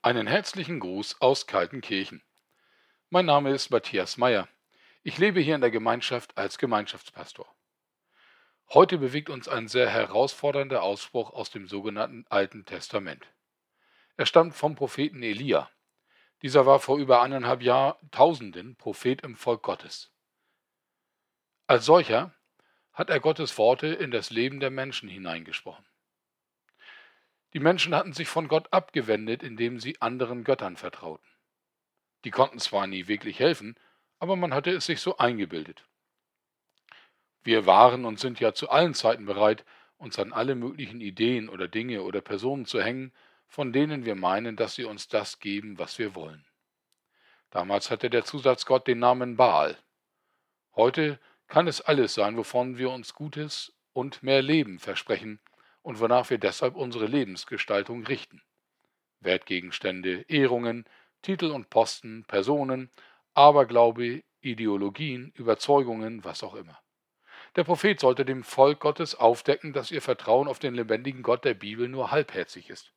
Einen herzlichen Gruß aus Kaltenkirchen. Mein Name ist Matthias Meyer. Ich lebe hier in der Gemeinschaft als Gemeinschaftspastor. Heute bewegt uns ein sehr herausfordernder Ausspruch aus dem sogenannten Alten Testament. Er stammt vom Propheten Elia. Dieser war vor über eineinhalb Jahrtausenden Prophet im Volk Gottes. Als solcher hat er Gottes Worte in das Leben der Menschen hineingesprochen. Die Menschen hatten sich von Gott abgewendet, indem sie anderen Göttern vertrauten. Die konnten zwar nie wirklich helfen, aber man hatte es sich so eingebildet. Wir waren und sind ja zu allen Zeiten bereit, uns an alle möglichen Ideen oder Dinge oder Personen zu hängen, von denen wir meinen, dass sie uns das geben, was wir wollen. Damals hatte der Zusatzgott den Namen Baal. Heute kann es alles sein, wovon wir uns Gutes und mehr Leben versprechen und wonach wir deshalb unsere Lebensgestaltung richten. Wertgegenstände, Ehrungen, Titel und Posten, Personen, Aberglaube, Ideologien, Überzeugungen, was auch immer. Der Prophet sollte dem Volk Gottes aufdecken, dass ihr Vertrauen auf den lebendigen Gott der Bibel nur halbherzig ist,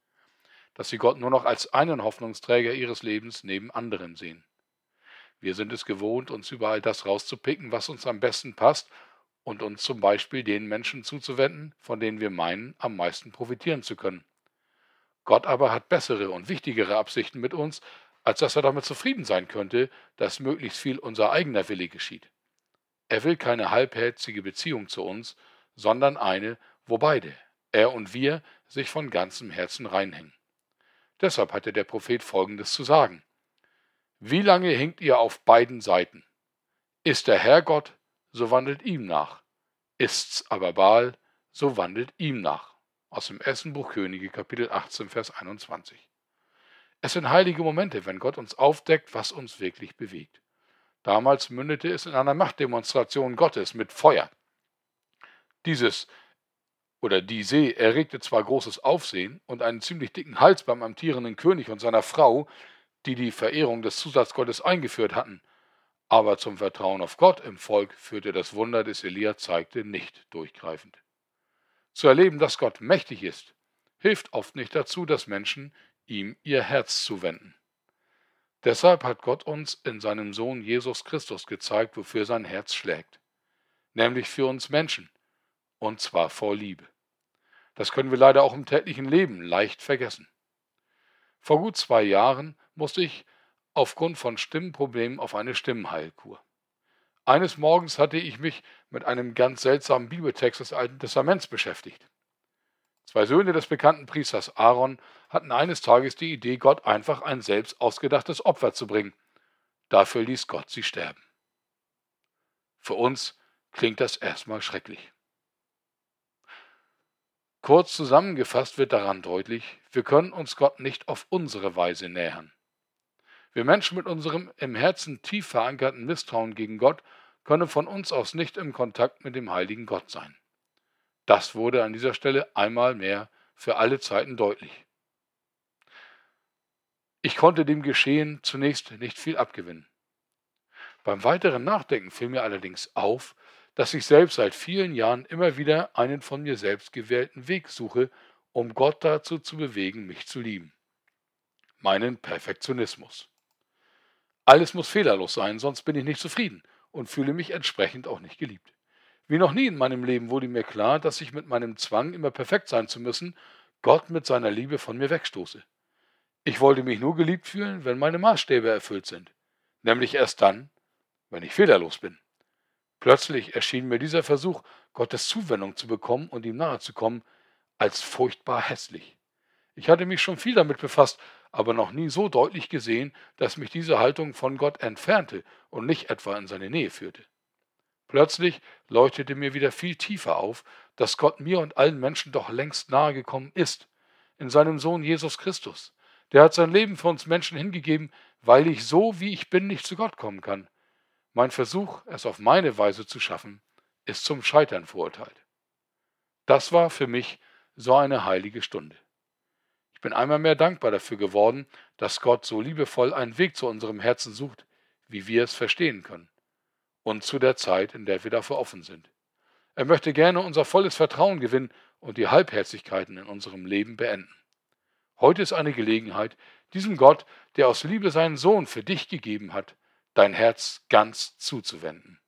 dass sie Gott nur noch als einen Hoffnungsträger ihres Lebens neben anderen sehen. Wir sind es gewohnt, uns überall das rauszupicken, was uns am besten passt und uns zum Beispiel den Menschen zuzuwenden, von denen wir meinen, am meisten profitieren zu können. Gott aber hat bessere und wichtigere Absichten mit uns, als dass er damit zufrieden sein könnte, dass möglichst viel unser eigener Wille geschieht. Er will keine halbherzige Beziehung zu uns, sondern eine, wo beide, er und wir, sich von ganzem Herzen reinhängen. Deshalb hatte der Prophet Folgendes zu sagen. Wie lange hinkt ihr auf beiden Seiten? Ist der Herr Gott, so wandelt ihm nach. Ist's aber Baal, so wandelt ihm nach. Aus dem ersten Buch Könige, Kapitel 18, Vers 21. Es sind heilige Momente, wenn Gott uns aufdeckt, was uns wirklich bewegt. Damals mündete es in einer Machtdemonstration Gottes mit Feuer. Dieses oder diese erregte zwar großes Aufsehen und einen ziemlich dicken Hals beim amtierenden König und seiner Frau, die die Verehrung des Zusatzgottes eingeführt hatten, aber zum Vertrauen auf Gott im Volk führte das Wunder des Elia zeigte nicht durchgreifend. Zu erleben, dass Gott mächtig ist, hilft oft nicht dazu, dass Menschen ihm ihr Herz zuwenden. Deshalb hat Gott uns in seinem Sohn Jesus Christus gezeigt, wofür sein Herz schlägt, nämlich für uns Menschen, und zwar vor Liebe. Das können wir leider auch im täglichen Leben leicht vergessen. Vor gut zwei Jahren musste ich aufgrund von Stimmproblemen auf eine Stimmenheilkur. Eines Morgens hatte ich mich mit einem ganz seltsamen Bibeltext des Alten Testaments beschäftigt. Zwei Söhne des bekannten Priesters Aaron hatten eines Tages die Idee, Gott einfach ein selbst ausgedachtes Opfer zu bringen. Dafür ließ Gott sie sterben. Für uns klingt das erstmal schrecklich. Kurz zusammengefasst wird daran deutlich, wir können uns Gott nicht auf unsere Weise nähern. Wir Menschen mit unserem im Herzen tief verankerten Misstrauen gegen Gott können von uns aus nicht im Kontakt mit dem heiligen Gott sein. Das wurde an dieser Stelle einmal mehr für alle Zeiten deutlich. Ich konnte dem Geschehen zunächst nicht viel abgewinnen. Beim weiteren Nachdenken fiel mir allerdings auf, dass ich selbst seit vielen Jahren immer wieder einen von mir selbst gewählten Weg suche, um Gott dazu zu bewegen, mich zu lieben. Meinen Perfektionismus. Alles muss fehlerlos sein, sonst bin ich nicht zufrieden und fühle mich entsprechend auch nicht geliebt. Wie noch nie in meinem Leben wurde mir klar, dass ich mit meinem Zwang, immer perfekt sein zu müssen, Gott mit seiner Liebe von mir wegstoße. Ich wollte mich nur geliebt fühlen, wenn meine Maßstäbe erfüllt sind, nämlich erst dann, wenn ich fehlerlos bin. Plötzlich erschien mir dieser Versuch, Gottes Zuwendung zu bekommen und ihm nahe zu kommen, als furchtbar hässlich. Ich hatte mich schon viel damit befasst, aber noch nie so deutlich gesehen, dass mich diese Haltung von Gott entfernte und nicht etwa in seine Nähe führte. Plötzlich leuchtete mir wieder viel tiefer auf, dass Gott mir und allen Menschen doch längst nahe gekommen ist, in seinem Sohn Jesus Christus. Der hat sein Leben für uns Menschen hingegeben, weil ich so, wie ich bin, nicht zu Gott kommen kann. Mein Versuch, es auf meine Weise zu schaffen, ist zum Scheitern verurteilt. Das war für mich so eine heilige Stunde. Ich bin einmal mehr dankbar dafür geworden, dass Gott so liebevoll einen Weg zu unserem Herzen sucht, wie wir es verstehen können. Und zu der Zeit, in der wir dafür offen sind. Er möchte gerne unser volles Vertrauen gewinnen und die Halbherzigkeiten in unserem Leben beenden. Heute ist eine Gelegenheit, diesem Gott, der aus Liebe seinen Sohn für dich gegeben hat, dein Herz ganz zuzuwenden.